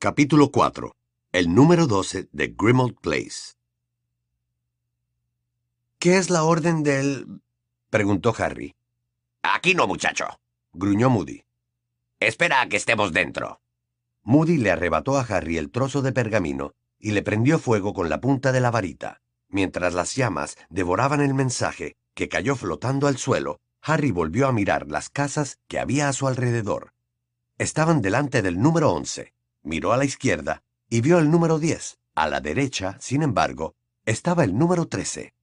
Capítulo 4. El número 12 de Grimald Place. ¿Qué es la orden del...? preguntó Harry. Aquí no, muchacho. Gruñó Moody. Espera a que estemos dentro. Moody le arrebató a Harry el trozo de pergamino y le prendió fuego con la punta de la varita. Mientras las llamas devoraban el mensaje, que cayó flotando al suelo, Harry volvió a mirar las casas que había a su alrededor. Estaban delante del número 11. Miró a la izquierda y vio el número 10. A la derecha, sin embargo, estaba el número 13.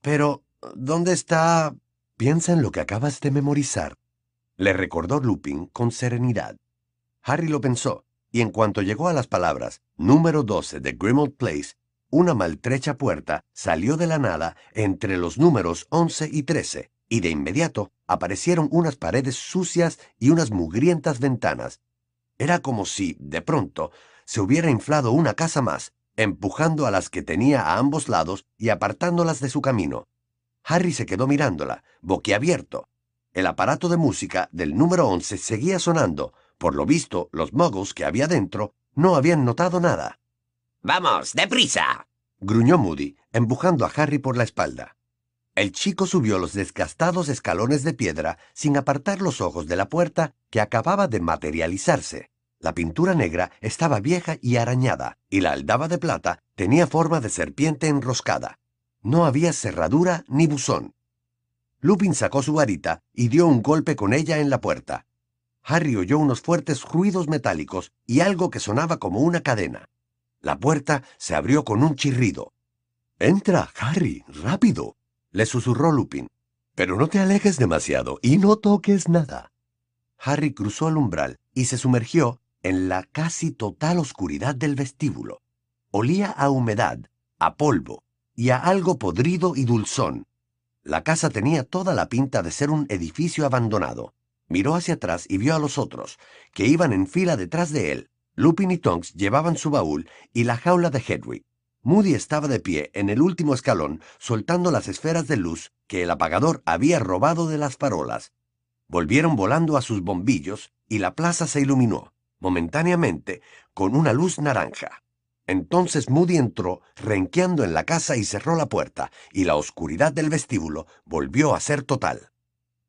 Pero, ¿dónde está...? Piensa en lo que acabas de memorizar. Le recordó Lupin con serenidad. Harry lo pensó, y en cuanto llegó a las palabras número 12 de Grimald Place, una maltrecha puerta salió de la nada entre los números 11 y 13, y de inmediato aparecieron unas paredes sucias y unas mugrientas ventanas. Era como si, de pronto, se hubiera inflado una casa más, empujando a las que tenía a ambos lados y apartándolas de su camino. Harry se quedó mirándola, boquiabierto. El aparato de música del número 11 seguía sonando. Por lo visto, los muggles que había dentro no habían notado nada. ¡Vamos, deprisa! gruñó Moody, empujando a Harry por la espalda. El chico subió los desgastados escalones de piedra sin apartar los ojos de la puerta que acababa de materializarse. La pintura negra estaba vieja y arañada, y la aldaba de plata tenía forma de serpiente enroscada. No había cerradura ni buzón. Lupin sacó su varita y dio un golpe con ella en la puerta. Harry oyó unos fuertes ruidos metálicos y algo que sonaba como una cadena. La puerta se abrió con un chirrido. Entra, Harry, rápido, le susurró Lupin. Pero no te alejes demasiado y no toques nada. Harry cruzó el umbral y se sumergió en la casi total oscuridad del vestíbulo. Olía a humedad, a polvo y a algo podrido y dulzón. La casa tenía toda la pinta de ser un edificio abandonado. Miró hacia atrás y vio a los otros, que iban en fila detrás de él. Lupin y Tonks llevaban su baúl y la jaula de Hedwig. Moody estaba de pie en el último escalón, soltando las esferas de luz que el apagador había robado de las farolas. Volvieron volando a sus bombillos y la plaza se iluminó, momentáneamente, con una luz naranja. Entonces Moody entró, renqueando en la casa y cerró la puerta, y la oscuridad del vestíbulo volvió a ser total.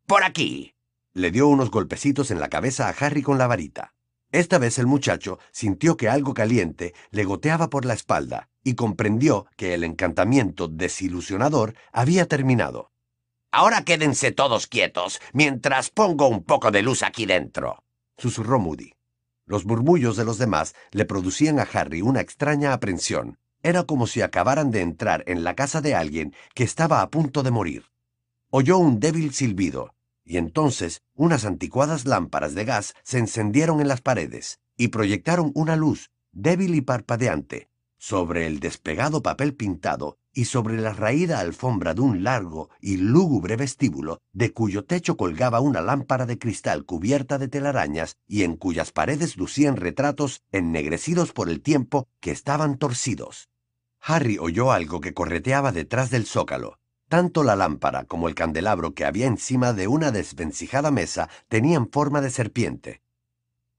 ¡Por aquí! Le dio unos golpecitos en la cabeza a Harry con la varita. Esta vez el muchacho sintió que algo caliente le goteaba por la espalda y comprendió que el encantamiento desilusionador había terminado. Ahora quédense todos quietos mientras pongo un poco de luz aquí dentro, susurró Moody. Los murmullos de los demás le producían a Harry una extraña aprensión. Era como si acabaran de entrar en la casa de alguien que estaba a punto de morir. Oyó un débil silbido y entonces unas anticuadas lámparas de gas se encendieron en las paredes y proyectaron una luz, débil y parpadeante, sobre el despegado papel pintado y sobre la raída alfombra de un largo y lúgubre vestíbulo de cuyo techo colgaba una lámpara de cristal cubierta de telarañas y en cuyas paredes lucían retratos ennegrecidos por el tiempo que estaban torcidos. Harry oyó algo que correteaba detrás del zócalo, tanto la lámpara como el candelabro que había encima de una desvencijada mesa tenían forma de serpiente.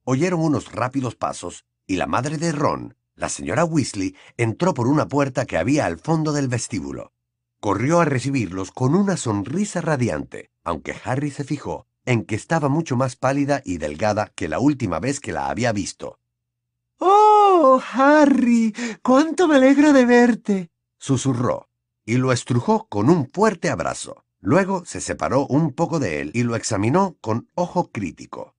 Oyeron unos rápidos pasos y la madre de Ron, la señora Weasley, entró por una puerta que había al fondo del vestíbulo. Corrió a recibirlos con una sonrisa radiante, aunque Harry se fijó en que estaba mucho más pálida y delgada que la última vez que la había visto. ¡Oh, Harry! ¡Cuánto me alegro de verte! susurró y lo estrujó con un fuerte abrazo. Luego se separó un poco de él y lo examinó con ojo crítico.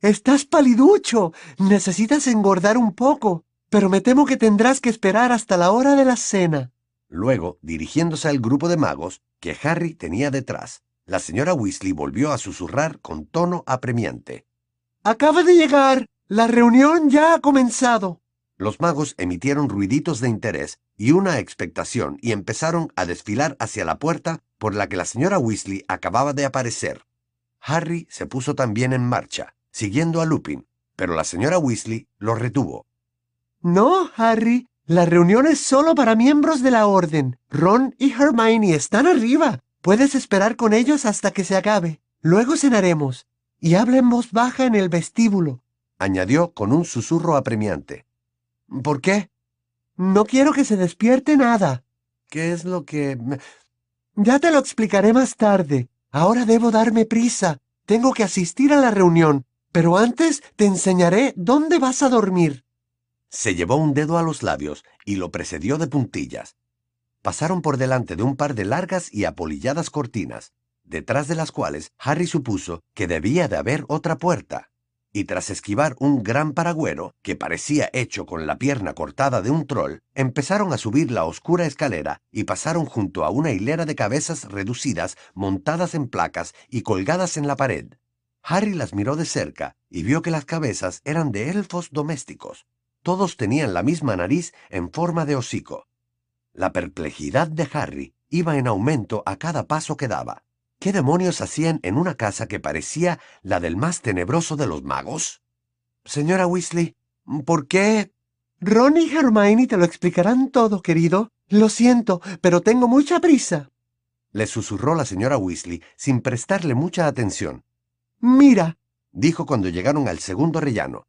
Estás paliducho. Necesitas engordar un poco, pero me temo que tendrás que esperar hasta la hora de la cena. Luego, dirigiéndose al grupo de magos que Harry tenía detrás, la señora Weasley volvió a susurrar con tono apremiante. Acaba de llegar. La reunión ya ha comenzado. Los magos emitieron ruiditos de interés y una expectación y empezaron a desfilar hacia la puerta por la que la señora Weasley acababa de aparecer. Harry se puso también en marcha, siguiendo a Lupin, pero la señora Weasley lo retuvo. No, Harry, la reunión es solo para miembros de la Orden. Ron y Hermione están arriba. Puedes esperar con ellos hasta que se acabe. Luego cenaremos. Y habla en voz baja en el vestíbulo. añadió con un susurro apremiante. ¿Por qué? No quiero que se despierte nada. ¿Qué es lo que... Ya te lo explicaré más tarde. Ahora debo darme prisa. Tengo que asistir a la reunión. Pero antes te enseñaré dónde vas a dormir. Se llevó un dedo a los labios y lo precedió de puntillas. Pasaron por delante de un par de largas y apolilladas cortinas, detrás de las cuales Harry supuso que debía de haber otra puerta. Y tras esquivar un gran paragüero, que parecía hecho con la pierna cortada de un troll, empezaron a subir la oscura escalera y pasaron junto a una hilera de cabezas reducidas montadas en placas y colgadas en la pared. Harry las miró de cerca y vio que las cabezas eran de elfos domésticos. Todos tenían la misma nariz en forma de hocico. La perplejidad de Harry iba en aumento a cada paso que daba. ¿Qué demonios hacían en una casa que parecía la del más tenebroso de los magos? Señora Weasley, ¿por qué? Ron y Hermione te lo explicarán todo, querido. Lo siento, pero tengo mucha prisa. Le susurró la señora Weasley sin prestarle mucha atención. Mira, dijo cuando llegaron al segundo rellano.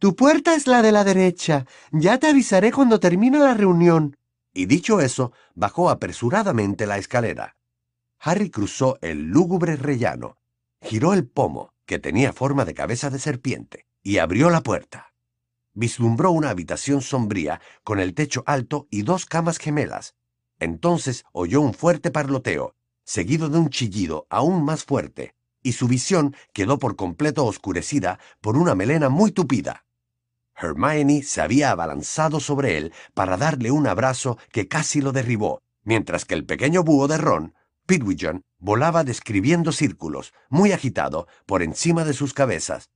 Tu puerta es la de la derecha. Ya te avisaré cuando termine la reunión. Y dicho eso, bajó apresuradamente la escalera. Harry cruzó el lúgubre rellano, giró el pomo, que tenía forma de cabeza de serpiente, y abrió la puerta. Vislumbró una habitación sombría con el techo alto y dos camas gemelas. Entonces oyó un fuerte parloteo, seguido de un chillido aún más fuerte, y su visión quedó por completo oscurecida por una melena muy tupida. Hermione se había abalanzado sobre él para darle un abrazo que casi lo derribó, mientras que el pequeño búho de Ron, Pidgeon, volaba describiendo círculos, muy agitado, por encima de sus cabezas.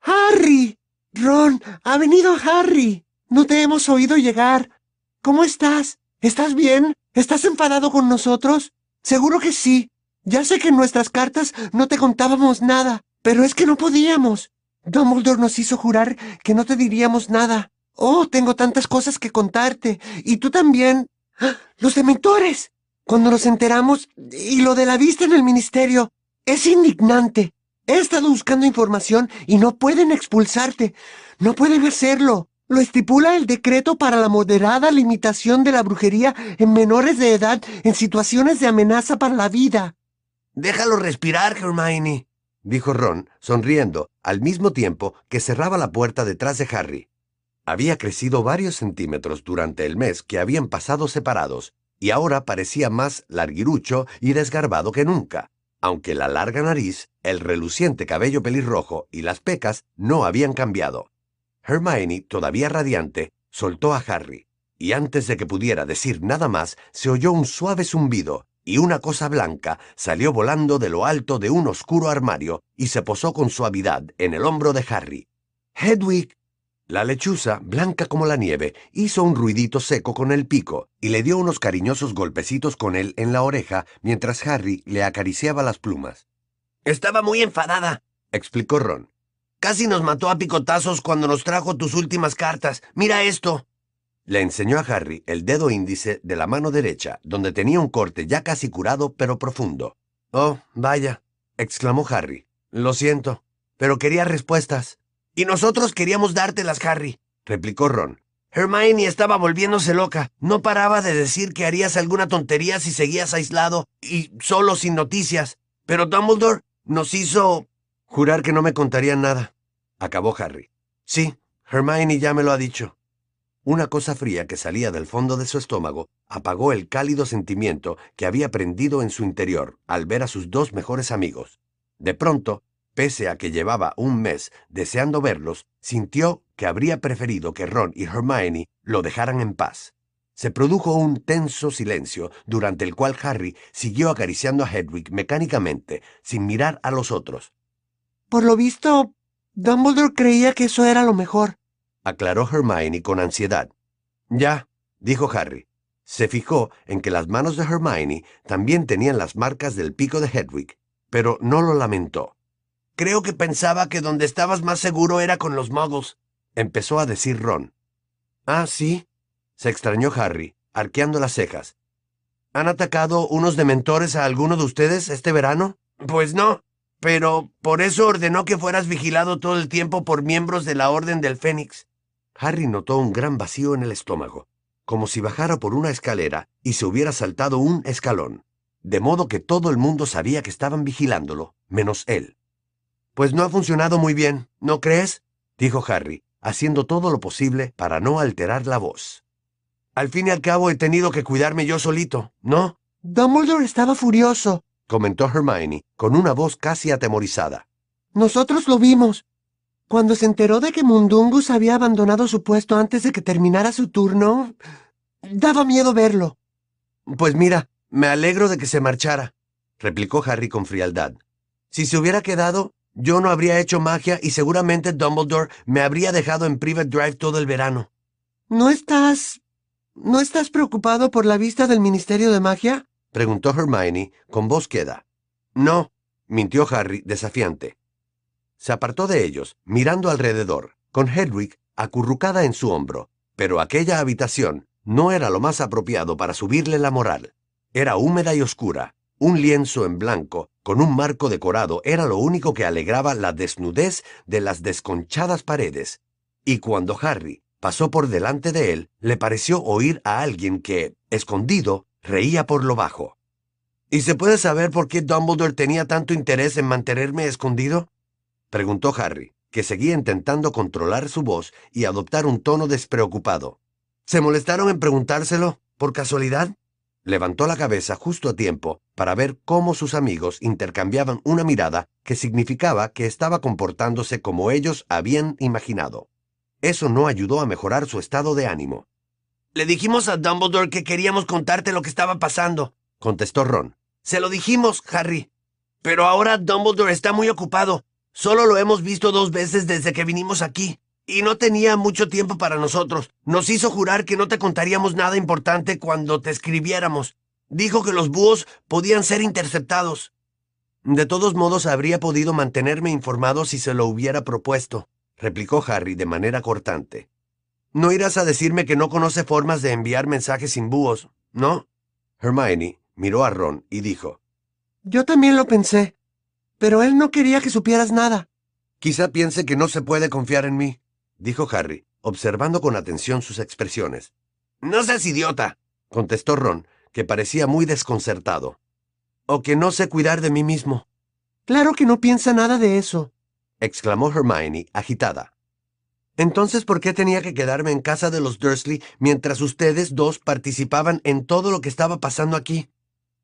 ¡Harry! Ron, ha venido Harry. No te hemos oído llegar. ¿Cómo estás? ¿Estás bien? ¿Estás enfadado con nosotros? Seguro que sí. Ya sé que en nuestras cartas no te contábamos nada, pero es que no podíamos. Dumbledore nos hizo jurar que no te diríamos nada. Oh, tengo tantas cosas que contarte. Y tú también. ¡Ah! ¡Los dementores! Cuando nos enteramos, y lo de la vista en el ministerio, es indignante. He estado buscando información y no pueden expulsarte. No pueden hacerlo. Lo estipula el decreto para la moderada limitación de la brujería en menores de edad en situaciones de amenaza para la vida. Déjalo respirar, Hermione, dijo Ron, sonriendo, al mismo tiempo que cerraba la puerta detrás de Harry. Había crecido varios centímetros durante el mes que habían pasado separados, y ahora parecía más larguirucho y desgarbado que nunca, aunque la larga nariz, el reluciente cabello pelirrojo y las pecas no habían cambiado. Hermione, todavía radiante, soltó a Harry, y antes de que pudiera decir nada más, se oyó un suave zumbido, y una cosa blanca salió volando de lo alto de un oscuro armario y se posó con suavidad en el hombro de Harry. Hedwig. La lechuza, blanca como la nieve, hizo un ruidito seco con el pico y le dio unos cariñosos golpecitos con él en la oreja mientras Harry le acariciaba las plumas. Estaba muy enfadada, explicó Ron. Casi nos mató a picotazos cuando nos trajo tus últimas cartas. Mira esto. Le enseñó a Harry el dedo índice de la mano derecha, donde tenía un corte ya casi curado pero profundo. Oh, vaya, exclamó Harry. Lo siento, pero quería respuestas. Y nosotros queríamos dártelas, Harry, replicó Ron. Hermione estaba volviéndose loca. No paraba de decir que harías alguna tontería si seguías aislado y solo sin noticias. Pero Dumbledore nos hizo... Jurar que no me contarían nada, acabó Harry. Sí, Hermione ya me lo ha dicho. Una cosa fría que salía del fondo de su estómago apagó el cálido sentimiento que había prendido en su interior al ver a sus dos mejores amigos. De pronto, pese a que llevaba un mes deseando verlos, sintió que habría preferido que Ron y Hermione lo dejaran en paz. Se produjo un tenso silencio durante el cual Harry siguió acariciando a Hedwig mecánicamente, sin mirar a los otros. Por lo visto, Dumbledore creía que eso era lo mejor, aclaró Hermione con ansiedad. Ya, dijo Harry. Se fijó en que las manos de Hermione también tenían las marcas del pico de Hedwig, pero no lo lamentó. Creo que pensaba que donde estabas más seguro era con los muggles, empezó a decir Ron. Ah, sí, se extrañó Harry, arqueando las cejas. ¿Han atacado unos dementores a alguno de ustedes este verano? Pues no, pero por eso ordenó que fueras vigilado todo el tiempo por miembros de la Orden del Fénix. Harry notó un gran vacío en el estómago, como si bajara por una escalera y se hubiera saltado un escalón, de modo que todo el mundo sabía que estaban vigilándolo, menos él. Pues no ha funcionado muy bien, ¿no crees? dijo Harry, haciendo todo lo posible para no alterar la voz. Al fin y al cabo he tenido que cuidarme yo solito, ¿no? Dumbledore estaba furioso, comentó Hermione, con una voz casi atemorizada. Nosotros lo vimos. Cuando se enteró de que Mundungus había abandonado su puesto antes de que terminara su turno, daba miedo verlo. Pues mira, me alegro de que se marchara, replicó Harry con frialdad. Si se hubiera quedado, yo no habría hecho magia y seguramente Dumbledore me habría dejado en Private Drive todo el verano. ¿No estás... ¿No estás preocupado por la vista del Ministerio de Magia? preguntó Hermione con voz queda. No, mintió Harry desafiante. Se apartó de ellos, mirando alrededor, con Hedwig acurrucada en su hombro, pero aquella habitación no era lo más apropiado para subirle la moral. Era húmeda y oscura. Un lienzo en blanco, con un marco decorado, era lo único que alegraba la desnudez de las desconchadas paredes. Y cuando Harry pasó por delante de él, le pareció oír a alguien que, escondido, reía por lo bajo. ¿Y se puede saber por qué Dumbledore tenía tanto interés en mantenerme escondido? Preguntó Harry, que seguía intentando controlar su voz y adoptar un tono despreocupado. ¿Se molestaron en preguntárselo, por casualidad? Levantó la cabeza justo a tiempo para ver cómo sus amigos intercambiaban una mirada que significaba que estaba comportándose como ellos habían imaginado. Eso no ayudó a mejorar su estado de ánimo. Le dijimos a Dumbledore que queríamos contarte lo que estaba pasando, contestó Ron. Se lo dijimos, Harry. Pero ahora Dumbledore está muy ocupado. Solo lo hemos visto dos veces desde que vinimos aquí. Y no tenía mucho tiempo para nosotros. Nos hizo jurar que no te contaríamos nada importante cuando te escribiéramos. Dijo que los búhos podían ser interceptados. De todos modos, habría podido mantenerme informado si se lo hubiera propuesto, replicó Harry de manera cortante. No irás a decirme que no conoce formas de enviar mensajes sin búhos, ¿no? Hermione miró a Ron y dijo. Yo también lo pensé, pero él no quería que supieras nada. Quizá piense que no se puede confiar en mí, dijo Harry, observando con atención sus expresiones. No seas idiota, contestó Ron, que parecía muy desconcertado. O que no sé cuidar de mí mismo. Claro que no piensa nada de eso, exclamó Hermione, agitada. Entonces, ¿por qué tenía que quedarme en casa de los Dursley mientras ustedes dos participaban en todo lo que estaba pasando aquí?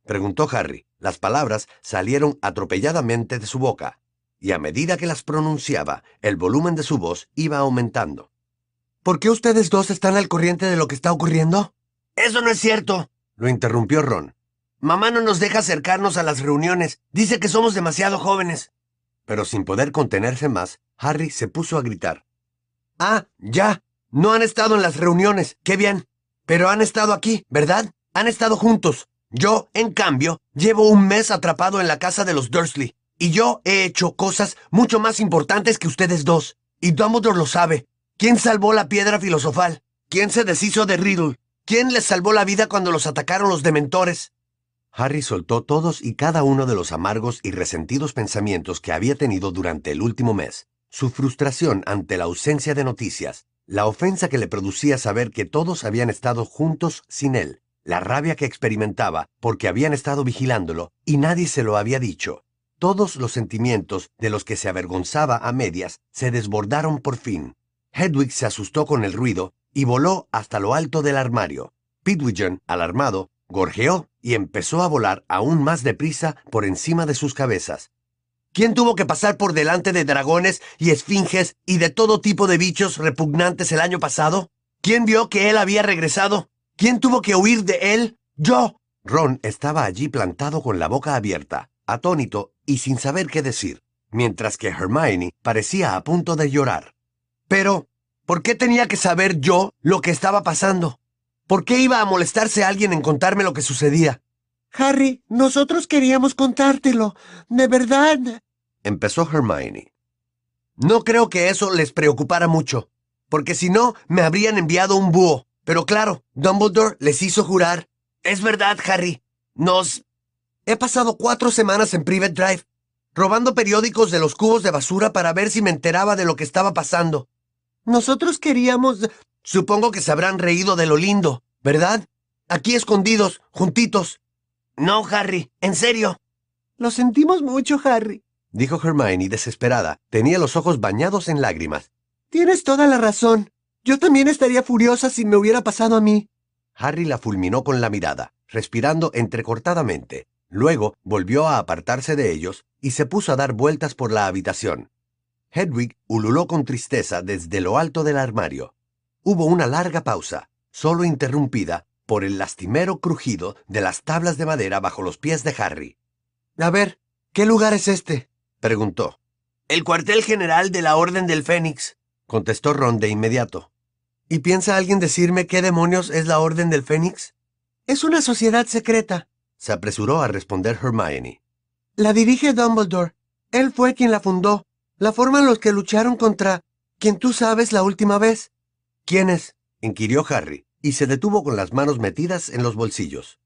Preguntó Harry. Las palabras salieron atropelladamente de su boca, y a medida que las pronunciaba, el volumen de su voz iba aumentando. ¿Por qué ustedes dos están al corriente de lo que está ocurriendo? Eso no es cierto, lo interrumpió Ron. Mamá no nos deja acercarnos a las reuniones. Dice que somos demasiado jóvenes. Pero sin poder contenerse más, Harry se puso a gritar. Ah, ya. No han estado en las reuniones. Qué bien. Pero han estado aquí, ¿verdad? Han estado juntos. Yo, en cambio, llevo un mes atrapado en la casa de los Dursley. Y yo he hecho cosas mucho más importantes que ustedes dos. Y Dumbledore lo sabe. ¿Quién salvó la piedra filosofal? ¿Quién se deshizo de Riddle? ¿Quién les salvó la vida cuando los atacaron los dementores? Harry soltó todos y cada uno de los amargos y resentidos pensamientos que había tenido durante el último mes su frustración ante la ausencia de noticias, la ofensa que le producía saber que todos habían estado juntos sin él, la rabia que experimentaba porque habían estado vigilándolo y nadie se lo había dicho. Todos los sentimientos de los que se avergonzaba a medias se desbordaron por fin. Hedwig se asustó con el ruido y voló hasta lo alto del armario. Pidwigen, alarmado, gorjeó y empezó a volar aún más deprisa por encima de sus cabezas, ¿Quién tuvo que pasar por delante de dragones y esfinges y de todo tipo de bichos repugnantes el año pasado? ¿Quién vio que él había regresado? ¿Quién tuvo que huir de él? Yo. Ron estaba allí plantado con la boca abierta, atónito y sin saber qué decir, mientras que Hermione parecía a punto de llorar. Pero, ¿por qué tenía que saber yo lo que estaba pasando? ¿Por qué iba a molestarse alguien en contarme lo que sucedía? Harry, nosotros queríamos contártelo. De verdad. Empezó Hermione. No creo que eso les preocupara mucho, porque si no, me habrían enviado un búho. Pero claro, Dumbledore les hizo jurar. Es verdad, Harry. Nos... He pasado cuatro semanas en Private Drive. robando periódicos de los cubos de basura para ver si me enteraba de lo que estaba pasando. Nosotros queríamos... Supongo que se habrán reído de lo lindo, ¿verdad? Aquí escondidos, juntitos. No, Harry, en serio. Lo sentimos mucho, Harry, dijo Hermione desesperada. Tenía los ojos bañados en lágrimas. Tienes toda la razón. Yo también estaría furiosa si me hubiera pasado a mí. Harry la fulminó con la mirada, respirando entrecortadamente. Luego volvió a apartarse de ellos y se puso a dar vueltas por la habitación. Hedwig ululó con tristeza desde lo alto del armario. Hubo una larga pausa, solo interrumpida por el lastimero crujido de las tablas de madera bajo los pies de Harry. A ver, ¿qué lugar es este? preguntó. El cuartel general de la Orden del Fénix, contestó Ron de inmediato. ¿Y piensa alguien decirme qué demonios es la Orden del Fénix? Es una sociedad secreta, se apresuró a responder Hermione. La dirige Dumbledore. Él fue quien la fundó. La forman los que lucharon contra quien tú sabes la última vez. ¿Quiénes? inquirió Harry, y se detuvo con las manos metidas en los bolsillos.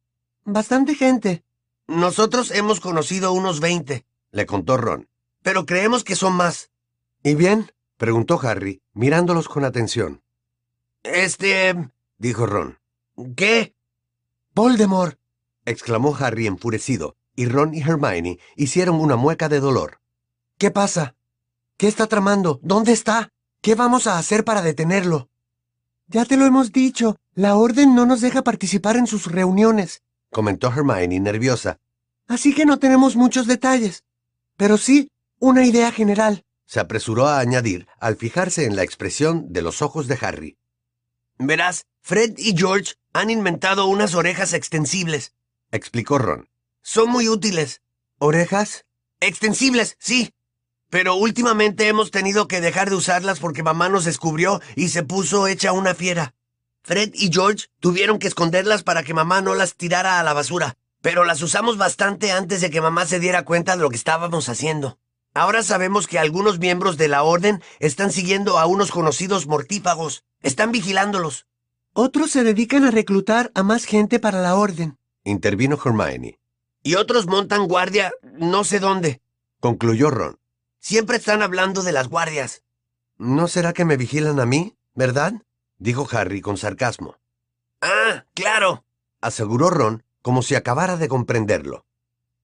Bastante gente. Nosotros hemos conocido unos veinte, le contó Ron. Pero creemos que son más. ¿Y bien? preguntó Harry, mirándolos con atención. Este. dijo Ron. ¿Qué? Voldemort exclamó Harry enfurecido, y Ron y Hermione hicieron una mueca de dolor. ¿Qué pasa? ¿Qué está tramando? ¿Dónde está? ¿Qué vamos a hacer para detenerlo? Ya te lo hemos dicho, la Orden no nos deja participar en sus reuniones, comentó Hermione nerviosa. Así que no tenemos muchos detalles, pero sí una idea general. Se apresuró a añadir al fijarse en la expresión de los ojos de Harry. Verás, Fred y George han inventado unas orejas extensibles explicó Ron. Son muy útiles. ¿Orejas? Extensibles, sí. Pero últimamente hemos tenido que dejar de usarlas porque mamá nos descubrió y se puso hecha una fiera. Fred y George tuvieron que esconderlas para que mamá no las tirara a la basura, pero las usamos bastante antes de que mamá se diera cuenta de lo que estábamos haciendo. Ahora sabemos que algunos miembros de la Orden están siguiendo a unos conocidos mortífagos. Están vigilándolos. Otros se dedican a reclutar a más gente para la Orden intervino Hermione. Y otros montan guardia no sé dónde, concluyó Ron. Siempre están hablando de las guardias. ¿No será que me vigilan a mí, verdad? dijo Harry con sarcasmo. Ah, claro, aseguró Ron como si acabara de comprenderlo.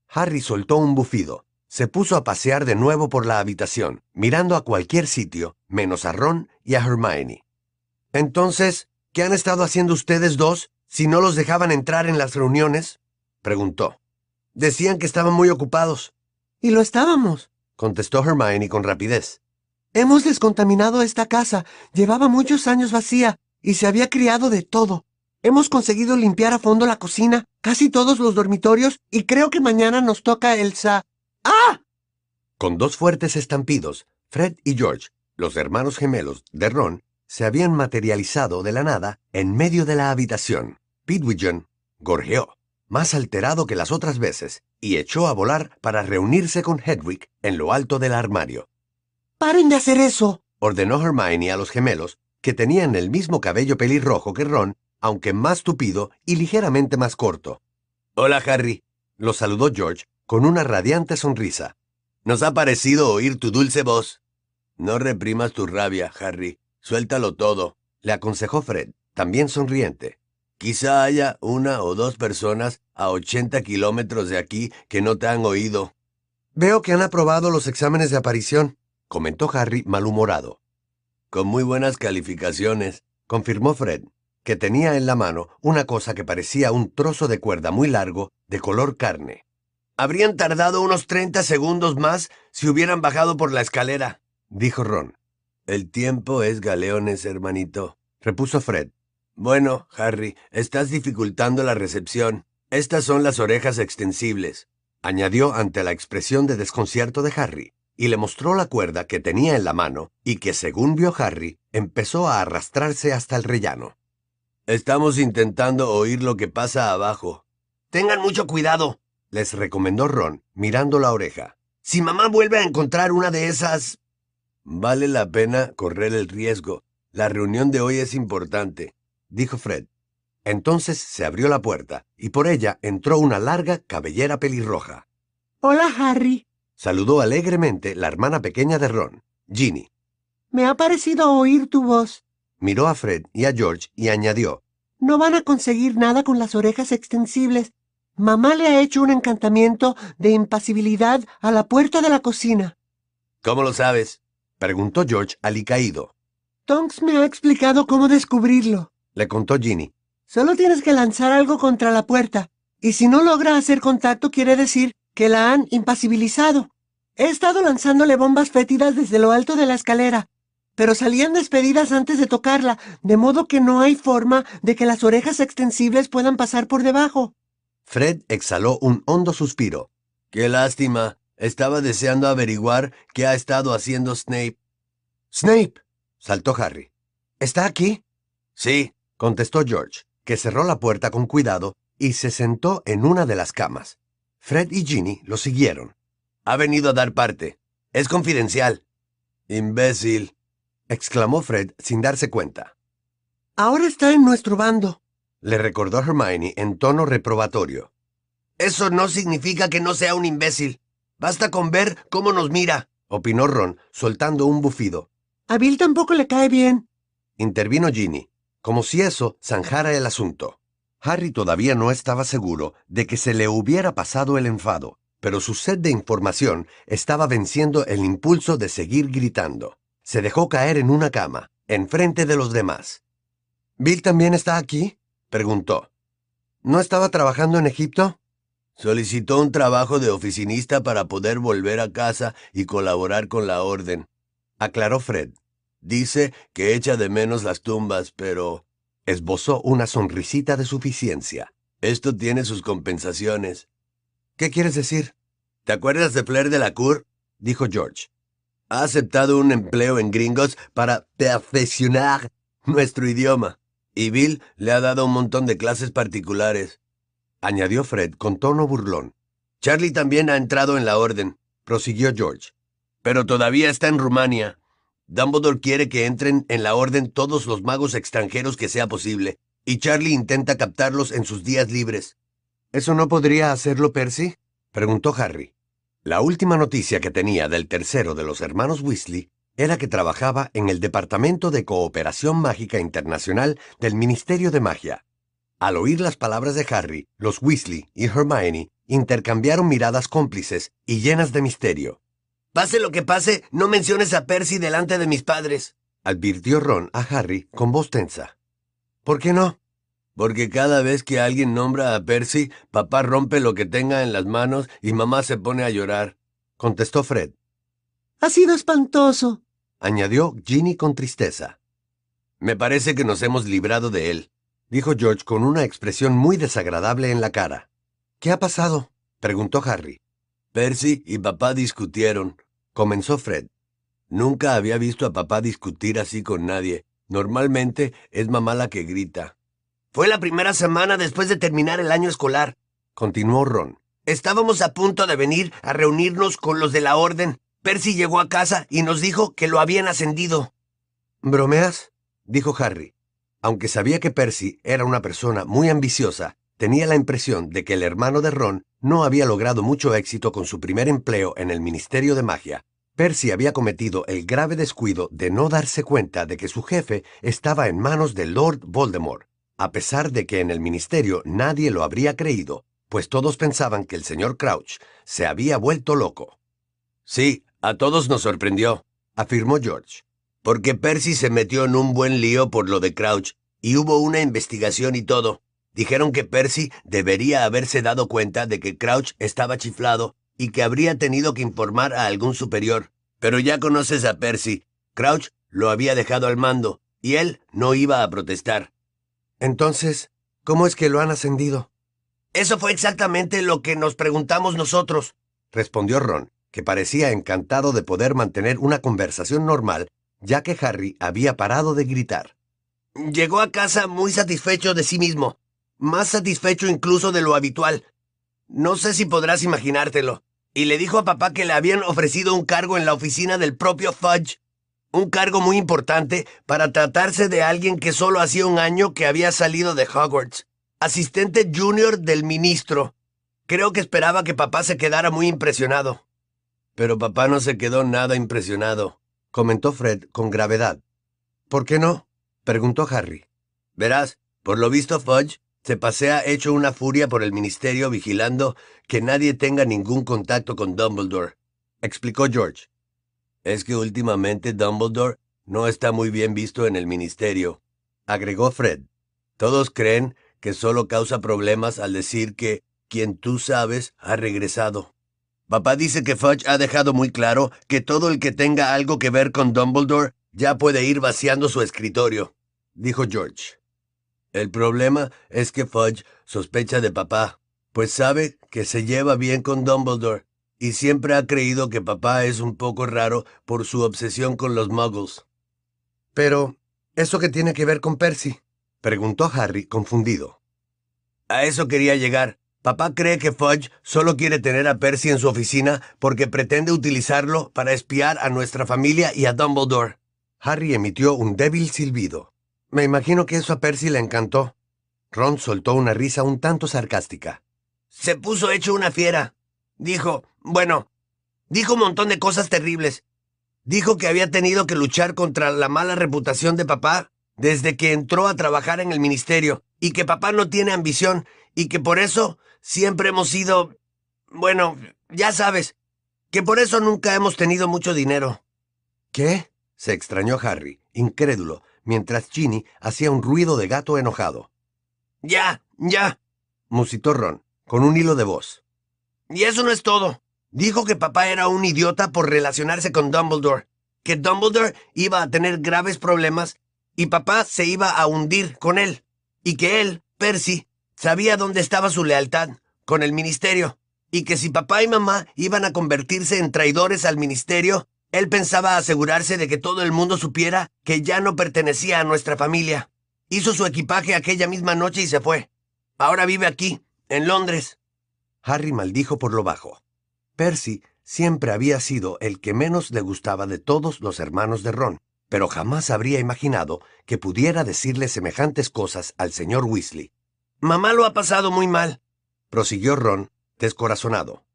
Harry soltó un bufido. Se puso a pasear de nuevo por la habitación, mirando a cualquier sitio, menos a Ron y a Hermione. Entonces, ¿qué han estado haciendo ustedes dos si no los dejaban entrar en las reuniones? preguntó. Decían que estaban muy ocupados. Y lo estábamos, contestó Hermione con rapidez. Hemos descontaminado esta casa. Llevaba muchos años vacía y se había criado de todo. Hemos conseguido limpiar a fondo la cocina, casi todos los dormitorios, y creo que mañana nos toca el sa... ¡Ah! Con dos fuertes estampidos, Fred y George, los hermanos gemelos de Ron, se habían materializado de la nada en medio de la habitación. Pidwigen gorjeó, más alterado que las otras veces, y echó a volar para reunirse con Hedwig en lo alto del armario. ¡Paren de hacer eso! ordenó Hermione a los gemelos, que tenían el mismo cabello pelirrojo que Ron, aunque más tupido y ligeramente más corto. Hola, Harry, lo saludó George con una radiante sonrisa. Nos ha parecido oír tu dulce voz. No reprimas tu rabia, Harry. Suéltalo todo, le aconsejó Fred, también sonriente. Quizá haya una o dos personas a 80 kilómetros de aquí que no te han oído. Veo que han aprobado los exámenes de aparición, comentó Harry malhumorado. Con muy buenas calificaciones, confirmó Fred, que tenía en la mano una cosa que parecía un trozo de cuerda muy largo, de color carne. Habrían tardado unos 30 segundos más si hubieran bajado por la escalera, dijo Ron. El tiempo es galeones, hermanito, repuso Fred, bueno, Harry, estás dificultando la recepción. Estas son las orejas extensibles, añadió ante la expresión de desconcierto de Harry, y le mostró la cuerda que tenía en la mano y que, según vio Harry, empezó a arrastrarse hasta el rellano. Estamos intentando oír lo que pasa abajo. Tengan mucho cuidado, les recomendó Ron, mirando la oreja. Si mamá vuelve a encontrar una de esas... Vale la pena correr el riesgo. La reunión de hoy es importante dijo Fred. Entonces se abrió la puerta y por ella entró una larga cabellera pelirroja. Hola, Harry, Saludó alegremente la hermana pequeña de Ron, Ginny. Me ha parecido oír tu voz. Miró a Fred y a George y añadió. No van a conseguir nada con las orejas extensibles. Mamá le ha hecho un encantamiento de impasibilidad a la puerta de la cocina. ¿Cómo lo sabes? Preguntó George alicaído. Tonks me ha explicado cómo descubrirlo. Le contó Ginny. Solo tienes que lanzar algo contra la puerta, y si no logra hacer contacto quiere decir que la han impasibilizado. He estado lanzándole bombas fétidas desde lo alto de la escalera, pero salían despedidas antes de tocarla, de modo que no hay forma de que las orejas extensibles puedan pasar por debajo. Fred exhaló un hondo suspiro. Qué lástima. Estaba deseando averiguar qué ha estado haciendo Snape. Snape. saltó Harry. ¿Está aquí? Sí, contestó George, que cerró la puerta con cuidado y se sentó en una de las camas. Fred y Ginny lo siguieron. Ha venido a dar parte. Es confidencial. Imbécil, exclamó Fred sin darse cuenta. Ahora está en nuestro bando, le recordó Hermione en tono reprobatorio. Eso no significa que no sea un imbécil. Basta con ver cómo nos mira, opinó Ron, soltando un bufido. A Bill tampoco le cae bien, intervino Ginny, como si eso zanjara el asunto. Harry todavía no estaba seguro de que se le hubiera pasado el enfado, pero su sed de información estaba venciendo el impulso de seguir gritando. Se dejó caer en una cama, enfrente de los demás. ¿Bill también está aquí? preguntó. ¿No estaba trabajando en Egipto? Solicitó un trabajo de oficinista para poder volver a casa y colaborar con la orden, aclaró Fred. Dice que echa de menos las tumbas, pero... esbozó una sonrisita de suficiencia. Esto tiene sus compensaciones. ¿Qué quieres decir? ¿Te acuerdas de Flair de la Cour? dijo George. Ha aceptado un empleo en Gringos para perfeccionar nuestro idioma. Y Bill le ha dado un montón de clases particulares añadió Fred con tono burlón. Charlie también ha entrado en la orden, prosiguió George. Pero todavía está en Rumania. Dumbledore quiere que entren en la orden todos los magos extranjeros que sea posible, y Charlie intenta captarlos en sus días libres. ¿Eso no podría hacerlo Percy? preguntó Harry. La última noticia que tenía del tercero de los hermanos Weasley era que trabajaba en el Departamento de Cooperación Mágica Internacional del Ministerio de Magia. Al oír las palabras de Harry, los Weasley y Hermione intercambiaron miradas cómplices y llenas de misterio. Pase lo que pase, no menciones a Percy delante de mis padres, advirtió Ron a Harry con voz tensa. ¿Por qué no? Porque cada vez que alguien nombra a Percy, papá rompe lo que tenga en las manos y mamá se pone a llorar, contestó Fred. Ha sido espantoso, añadió Ginny con tristeza. Me parece que nos hemos librado de él, dijo George con una expresión muy desagradable en la cara. ¿Qué ha pasado? preguntó Harry. Percy y papá discutieron, comenzó Fred. Nunca había visto a papá discutir así con nadie. Normalmente es mamá la que grita. Fue la primera semana después de terminar el año escolar, continuó Ron. Estábamos a punto de venir a reunirnos con los de la orden. Percy llegó a casa y nos dijo que lo habían ascendido. ¿Bromeas? dijo Harry. Aunque sabía que Percy era una persona muy ambiciosa, tenía la impresión de que el hermano de Ron no había logrado mucho éxito con su primer empleo en el Ministerio de Magia. Percy había cometido el grave descuido de no darse cuenta de que su jefe estaba en manos de Lord Voldemort, a pesar de que en el ministerio nadie lo habría creído, pues todos pensaban que el señor Crouch se había vuelto loco. Sí, a todos nos sorprendió, afirmó George porque Percy se metió en un buen lío por lo de Crouch, y hubo una investigación y todo. Dijeron que Percy debería haberse dado cuenta de que Crouch estaba chiflado y que habría tenido que informar a algún superior. Pero ya conoces a Percy. Crouch lo había dejado al mando, y él no iba a protestar. Entonces, ¿cómo es que lo han ascendido? Eso fue exactamente lo que nos preguntamos nosotros, respondió Ron, que parecía encantado de poder mantener una conversación normal ya que Harry había parado de gritar. Llegó a casa muy satisfecho de sí mismo, más satisfecho incluso de lo habitual. No sé si podrás imaginártelo. Y le dijo a papá que le habían ofrecido un cargo en la oficina del propio Fudge. Un cargo muy importante para tratarse de alguien que solo hacía un año que había salido de Hogwarts. Asistente junior del ministro. Creo que esperaba que papá se quedara muy impresionado. Pero papá no se quedó nada impresionado, comentó Fred con gravedad. ¿Por qué no? preguntó Harry. Verás, por lo visto Fudge se pasea hecho una furia por el ministerio vigilando que nadie tenga ningún contacto con Dumbledore, explicó George. Es que últimamente Dumbledore no está muy bien visto en el ministerio, agregó Fred. Todos creen que solo causa problemas al decir que quien tú sabes ha regresado. Papá dice que Fudge ha dejado muy claro que todo el que tenga algo que ver con Dumbledore ya puede ir vaciando su escritorio, dijo George. El problema es que Fudge sospecha de papá, pues sabe que se lleva bien con Dumbledore y siempre ha creído que papá es un poco raro por su obsesión con los muggles. Pero, ¿eso qué tiene que ver con Percy? preguntó Harry, confundido. A eso quería llegar. Papá cree que Fudge solo quiere tener a Percy en su oficina porque pretende utilizarlo para espiar a nuestra familia y a Dumbledore. Harry emitió un débil silbido. Me imagino que eso a Percy le encantó. Ron soltó una risa un tanto sarcástica. Se puso hecho una fiera. Dijo, bueno, dijo un montón de cosas terribles. Dijo que había tenido que luchar contra la mala reputación de papá desde que entró a trabajar en el ministerio y que papá no tiene ambición y que por eso siempre hemos sido... Bueno, ya sabes, que por eso nunca hemos tenido mucho dinero. ¿Qué? se extrañó Harry, incrédulo, mientras Ginny hacía un ruido de gato enojado. Ya, ya, musitó Ron, con un hilo de voz. Y eso no es todo. Dijo que papá era un idiota por relacionarse con Dumbledore, que Dumbledore iba a tener graves problemas y papá se iba a hundir con él, y que él, Percy, sabía dónde estaba su lealtad, con el ministerio, y que si papá y mamá iban a convertirse en traidores al ministerio, él pensaba asegurarse de que todo el mundo supiera que ya no pertenecía a nuestra familia. Hizo su equipaje aquella misma noche y se fue. Ahora vive aquí, en Londres. Harry maldijo por lo bajo. Percy siempre había sido el que menos le gustaba de todos los hermanos de Ron, pero jamás habría imaginado que pudiera decirle semejantes cosas al señor Weasley. Mamá lo ha pasado muy mal, prosiguió Ron, descorazonado.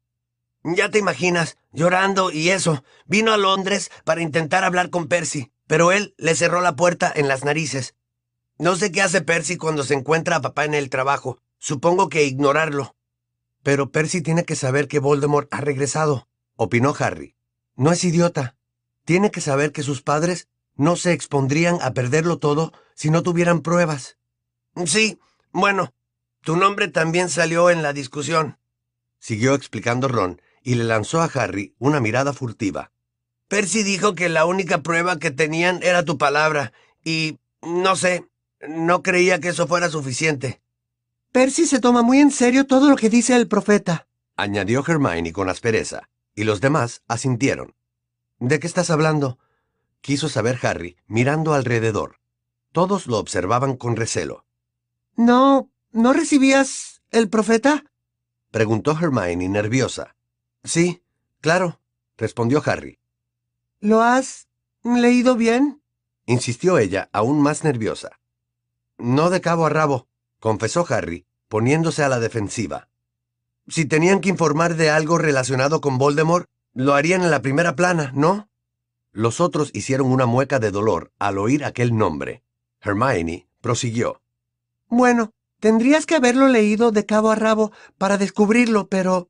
Ya te imaginas, llorando y eso. Vino a Londres para intentar hablar con Percy, pero él le cerró la puerta en las narices. No sé qué hace Percy cuando se encuentra a papá en el trabajo. Supongo que ignorarlo. Pero Percy tiene que saber que Voldemort ha regresado, opinó Harry. No es idiota. Tiene que saber que sus padres no se expondrían a perderlo todo si no tuvieran pruebas. Sí, bueno, tu nombre también salió en la discusión. Siguió explicando Ron, y le lanzó a Harry una mirada furtiva. Percy dijo que la única prueba que tenían era tu palabra, y no sé, no creía que eso fuera suficiente. Percy se toma muy en serio todo lo que dice el profeta, añadió Hermione con aspereza, y los demás asintieron. ¿De qué estás hablando? quiso saber Harry, mirando alrededor. Todos lo observaban con recelo. No, ¿no recibías el profeta? preguntó Hermione nerviosa. Sí, claro, respondió Harry. ¿Lo has leído bien? insistió ella, aún más nerviosa. No de cabo a rabo, confesó Harry, poniéndose a la defensiva. Si tenían que informar de algo relacionado con Voldemort, lo harían en la primera plana, ¿no? Los otros hicieron una mueca de dolor al oír aquel nombre. Hermione prosiguió. Bueno, tendrías que haberlo leído de cabo a rabo para descubrirlo, pero...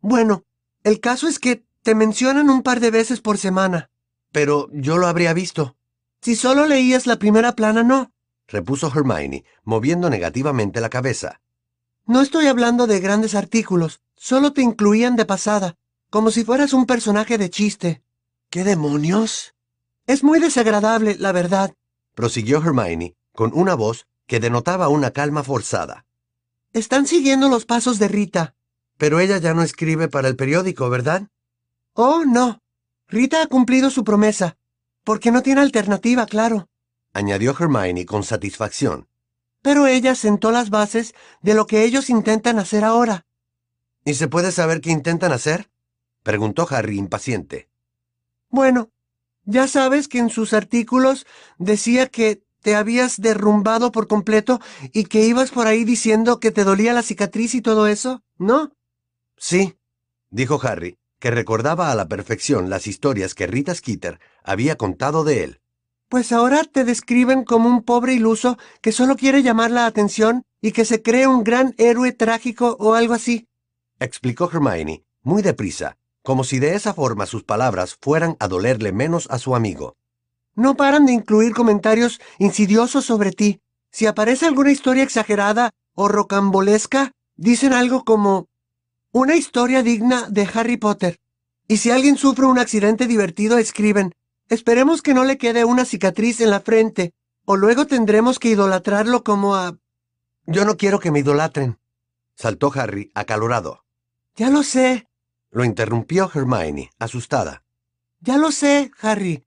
Bueno, el caso es que te mencionan un par de veces por semana. Pero yo lo habría visto. Si solo leías la primera plana, no, repuso Hermione, moviendo negativamente la cabeza. No estoy hablando de grandes artículos, solo te incluían de pasada, como si fueras un personaje de chiste. ¿Qué demonios? Es muy desagradable, la verdad, prosiguió Hermione, con una voz que denotaba una calma forzada. Están siguiendo los pasos de Rita. Pero ella ya no escribe para el periódico, ¿verdad? Oh, no. Rita ha cumplido su promesa. Porque no tiene alternativa, claro. Añadió Hermione con satisfacción. Pero ella sentó las bases de lo que ellos intentan hacer ahora. ¿Y se puede saber qué intentan hacer? Preguntó Harry impaciente. Bueno, ya sabes que en sus artículos decía que te habías derrumbado por completo y que ibas por ahí diciendo que te dolía la cicatriz y todo eso, ¿no? Sí, dijo Harry, que recordaba a la perfección las historias que Rita Skeeter había contado de él. Pues ahora te describen como un pobre iluso que solo quiere llamar la atención y que se cree un gran héroe trágico o algo así, explicó Hermione, muy deprisa, como si de esa forma sus palabras fueran a dolerle menos a su amigo. No paran de incluir comentarios insidiosos sobre ti. Si aparece alguna historia exagerada o rocambolesca, dicen algo como una historia digna de Harry Potter. Y si alguien sufre un accidente divertido, escriben, esperemos que no le quede una cicatriz en la frente, o luego tendremos que idolatrarlo como a... Yo no quiero que me idolatren, saltó Harry, acalorado. Ya lo sé, lo interrumpió Hermione, asustada. Ya lo sé, Harry.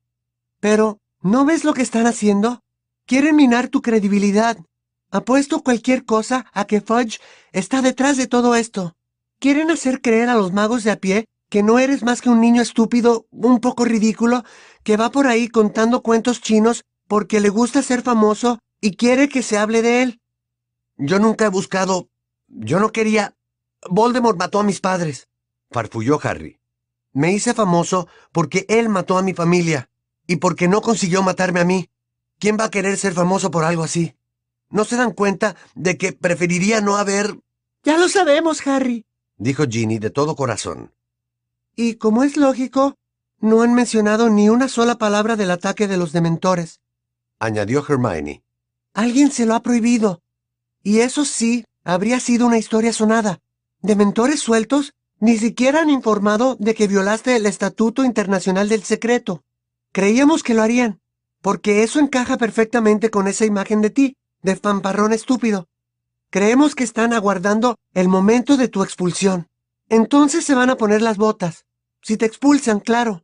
Pero, ¿no ves lo que están haciendo? Quieren minar tu credibilidad. Apuesto cualquier cosa a que Fudge está detrás de todo esto. Quieren hacer creer a los magos de a pie que no eres más que un niño estúpido, un poco ridículo, que va por ahí contando cuentos chinos porque le gusta ser famoso y quiere que se hable de él. Yo nunca he buscado... Yo no quería... Voldemort mató a mis padres, farfulló Harry. Me hice famoso porque él mató a mi familia y porque no consiguió matarme a mí. ¿Quién va a querer ser famoso por algo así? ¿No se dan cuenta de que preferiría no haber... Ya lo sabemos, Harry, dijo Ginny de todo corazón. Y como es lógico, no han mencionado ni una sola palabra del ataque de los dementores, añadió Hermione. Alguien se lo ha prohibido. Y eso sí, habría sido una historia sonada. Dementores sueltos ni siquiera han informado de que violaste el Estatuto Internacional del Secreto. Creíamos que lo harían, porque eso encaja perfectamente con esa imagen de ti, de fanfarrón estúpido. Creemos que están aguardando el momento de tu expulsión. Entonces se van a poner las botas. Si te expulsan, claro.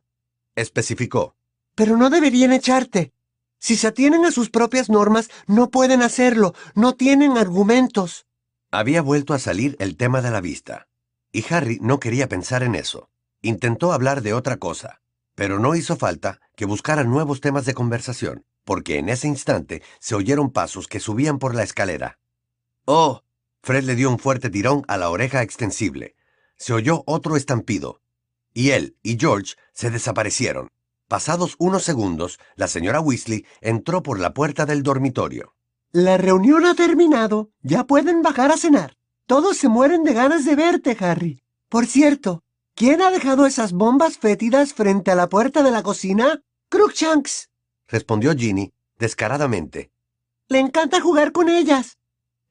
Especificó. Pero no deberían echarte. Si se atienen a sus propias normas, no pueden hacerlo. No tienen argumentos. Había vuelto a salir el tema de la vista. Y Harry no quería pensar en eso. Intentó hablar de otra cosa, pero no hizo falta que buscara nuevos temas de conversación, porque en ese instante se oyeron pasos que subían por la escalera. ¡Oh! Fred le dio un fuerte tirón a la oreja extensible. Se oyó otro estampido. Y él y George se desaparecieron. Pasados unos segundos, la señora Weasley entró por la puerta del dormitorio. La reunión ha terminado. Ya pueden bajar a cenar. Todos se mueren de ganas de verte, Harry. Por cierto, ¿quién ha dejado esas bombas fétidas frente a la puerta de la cocina? Crookshanks, respondió Ginny, descaradamente. Le encanta jugar con ellas.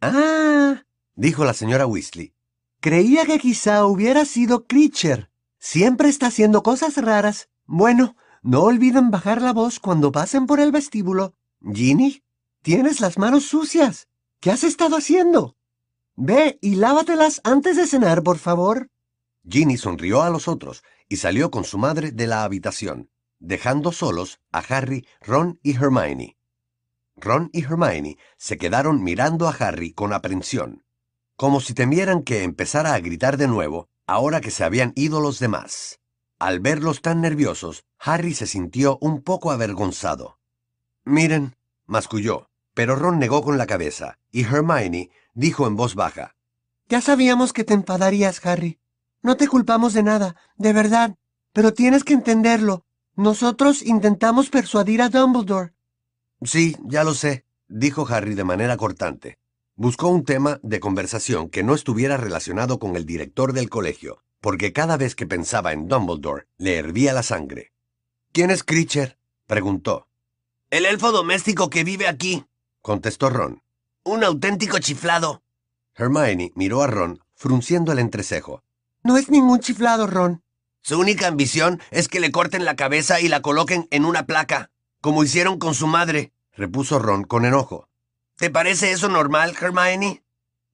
Ah, dijo la señora Weasley. Creía que quizá hubiera sido Creature. Siempre está haciendo cosas raras. Bueno, no olviden bajar la voz cuando pasen por el vestíbulo. Ginny, tienes las manos sucias. ¿Qué has estado haciendo? Ve y lávatelas antes de cenar, por favor. Ginny sonrió a los otros y salió con su madre de la habitación, dejando solos a Harry, Ron y Hermione. Ron y Hermione se quedaron mirando a Harry con aprensión, como si temieran que empezara a gritar de nuevo ahora que se habían ido los demás. Al verlos tan nerviosos, Harry se sintió un poco avergonzado. Miren, masculló, pero Ron negó con la cabeza, y Hermione dijo en voz baja. Ya sabíamos que te enfadarías, Harry. No te culpamos de nada, de verdad, pero tienes que entenderlo. Nosotros intentamos persuadir a Dumbledore. Sí, ya lo sé, dijo Harry de manera cortante. Buscó un tema de conversación que no estuviera relacionado con el director del colegio, porque cada vez que pensaba en Dumbledore le hervía la sangre. ¿Quién es Creature? preguntó. El elfo doméstico que vive aquí, contestó Ron. Un auténtico chiflado. Hermione miró a Ron, frunciendo el entrecejo. No es ningún chiflado, Ron. Su única ambición es que le corten la cabeza y la coloquen en una placa como hicieron con su madre, repuso Ron con enojo. ¿Te parece eso normal, Hermione?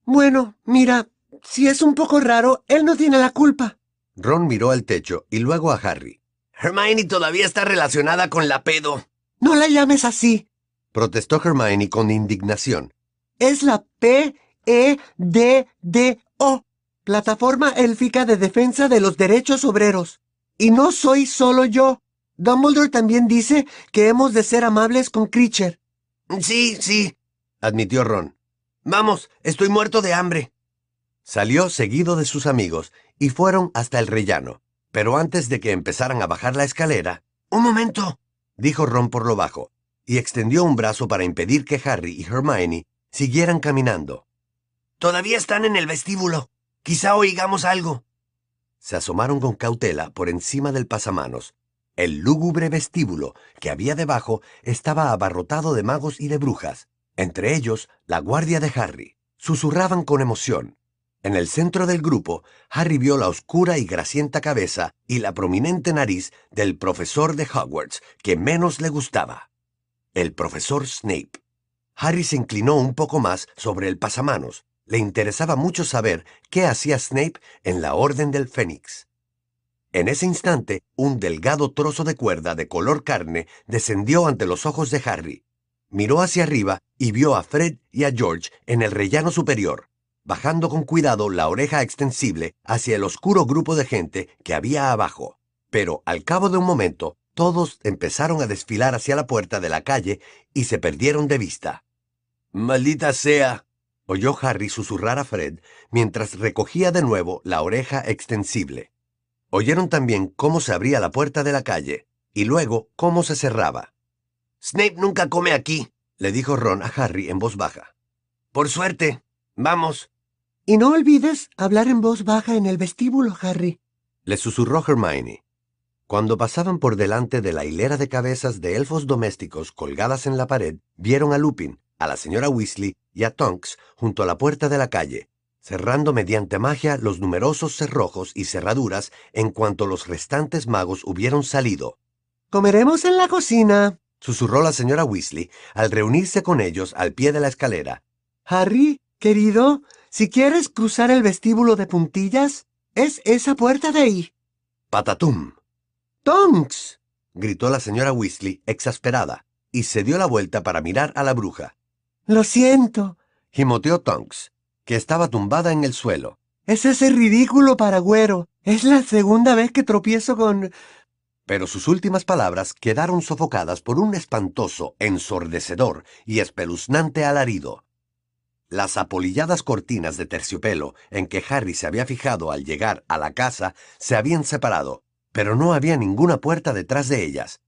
Bueno, mira, si es un poco raro, él no tiene la culpa. Ron miró al techo y luego a Harry. Hermione todavía está relacionada con la pedo. No la llames así, protestó Hermione con indignación. Es la P-E-D-D-O, Plataforma Élfica de Defensa de los Derechos Obreros. Y no soy solo yo. Dumbledore también dice que hemos de ser amables con Creature. Sí, sí, admitió Ron. Vamos, estoy muerto de hambre. Salió seguido de sus amigos y fueron hasta el rellano. Pero antes de que empezaran a bajar la escalera, Un momento. dijo Ron por lo bajo, y extendió un brazo para impedir que Harry y Hermione siguieran caminando. Todavía están en el vestíbulo. Quizá oigamos algo. Se asomaron con cautela por encima del pasamanos. El lúgubre vestíbulo que había debajo estaba abarrotado de magos y de brujas, entre ellos la guardia de Harry. Susurraban con emoción. En el centro del grupo, Harry vio la oscura y grasienta cabeza y la prominente nariz del profesor de Hogwarts que menos le gustaba. El profesor Snape. Harry se inclinó un poco más sobre el pasamanos. Le interesaba mucho saber qué hacía Snape en la Orden del Fénix. En ese instante, un delgado trozo de cuerda de color carne descendió ante los ojos de Harry. Miró hacia arriba y vio a Fred y a George en el rellano superior, bajando con cuidado la oreja extensible hacia el oscuro grupo de gente que había abajo. Pero al cabo de un momento, todos empezaron a desfilar hacia la puerta de la calle y se perdieron de vista. Maldita sea. Oyó Harry susurrar a Fred mientras recogía de nuevo la oreja extensible. Oyeron también cómo se abría la puerta de la calle y luego cómo se cerraba. Snape nunca come aquí. Le dijo Ron a Harry en voz baja. Por suerte. Vamos. Y no olvides hablar en voz baja en el vestíbulo, Harry. Le susurró Hermione. Cuando pasaban por delante de la hilera de cabezas de elfos domésticos colgadas en la pared, vieron a Lupin, a la señora Weasley y a Tonks junto a la puerta de la calle, cerrando mediante magia los numerosos cerrojos y cerraduras en cuanto los restantes magos hubieron salido. Comeremos en la cocina. Susurró la señora Weasley al reunirse con ellos al pie de la escalera. Harry, querido, si quieres cruzar el vestíbulo de puntillas, es esa puerta de ahí. ¡Patatum! Tonks. gritó la señora Weasley, exasperada, y se dio la vuelta para mirar a la bruja. Lo siento. Gimoteó Tonks, que estaba tumbada en el suelo. Es ese ridículo paragüero. Es la segunda vez que tropiezo con... Pero sus últimas palabras quedaron sofocadas por un espantoso, ensordecedor y espeluznante alarido. Las apolilladas cortinas de terciopelo en que Harry se había fijado al llegar a la casa se habían separado, pero no había ninguna puerta detrás de ellas.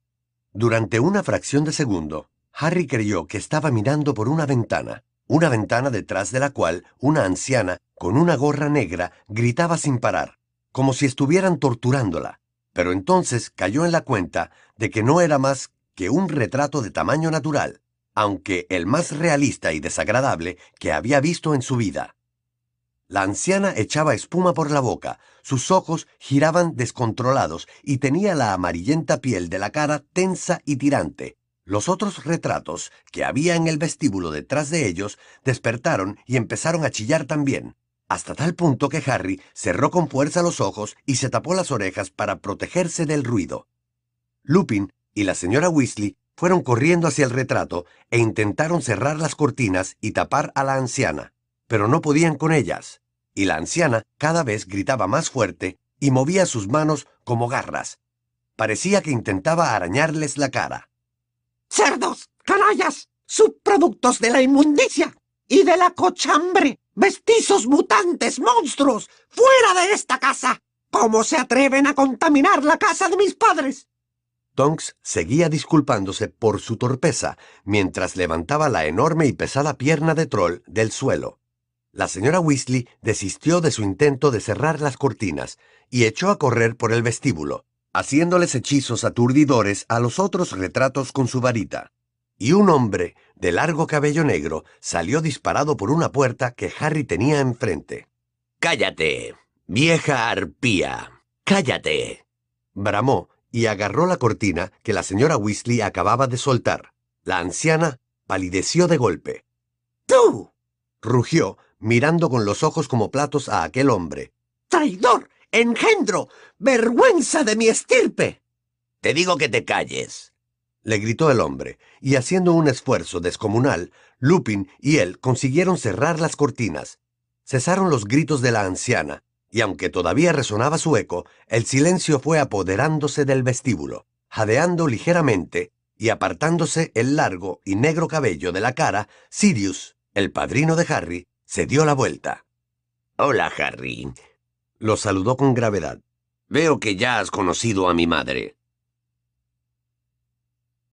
Durante una fracción de segundo, Harry creyó que estaba mirando por una ventana, una ventana detrás de la cual una anciana con una gorra negra gritaba sin parar, como si estuvieran torturándola. Pero entonces cayó en la cuenta de que no era más que un retrato de tamaño natural, aunque el más realista y desagradable que había visto en su vida. La anciana echaba espuma por la boca, sus ojos giraban descontrolados y tenía la amarillenta piel de la cara tensa y tirante. Los otros retratos que había en el vestíbulo detrás de ellos despertaron y empezaron a chillar también, hasta tal punto que Harry cerró con fuerza los ojos y se tapó las orejas para protegerse del ruido. Lupin y la señora Weasley fueron corriendo hacia el retrato e intentaron cerrar las cortinas y tapar a la anciana, pero no podían con ellas, y la anciana cada vez gritaba más fuerte y movía sus manos como garras. Parecía que intentaba arañarles la cara. ¡Cerdos! ¡Canallas! ¡Subproductos de la inmundicia! ¡Y de la cochambre! ¡Mestizos mutantes! ¡Monstruos! ¡Fuera de esta casa! ¿Cómo se atreven a contaminar la casa de mis padres? Tonks seguía disculpándose por su torpeza mientras levantaba la enorme y pesada pierna de troll del suelo. La señora Weasley desistió de su intento de cerrar las cortinas y echó a correr por el vestíbulo, haciéndoles hechizos aturdidores a los otros retratos con su varita. Y un hombre de largo cabello negro salió disparado por una puerta que Harry tenía enfrente. Cállate, vieja arpía. Cállate. Bramó y agarró la cortina que la señora Weasley acababa de soltar. La anciana palideció de golpe. ¡Tú! rugió, mirando con los ojos como platos a aquel hombre. ¡Traidor! ¡Engendro! ¡Vergüenza de mi estirpe! Te digo que te calles. le gritó el hombre, y haciendo un esfuerzo descomunal, Lupin y él consiguieron cerrar las cortinas. Cesaron los gritos de la anciana, y aunque todavía resonaba su eco, el silencio fue apoderándose del vestíbulo, jadeando ligeramente y apartándose el largo y negro cabello de la cara, Sirius, el padrino de Harry, se dio la vuelta. Hola, Harry. Lo saludó con gravedad. Veo que ya has conocido a mi madre.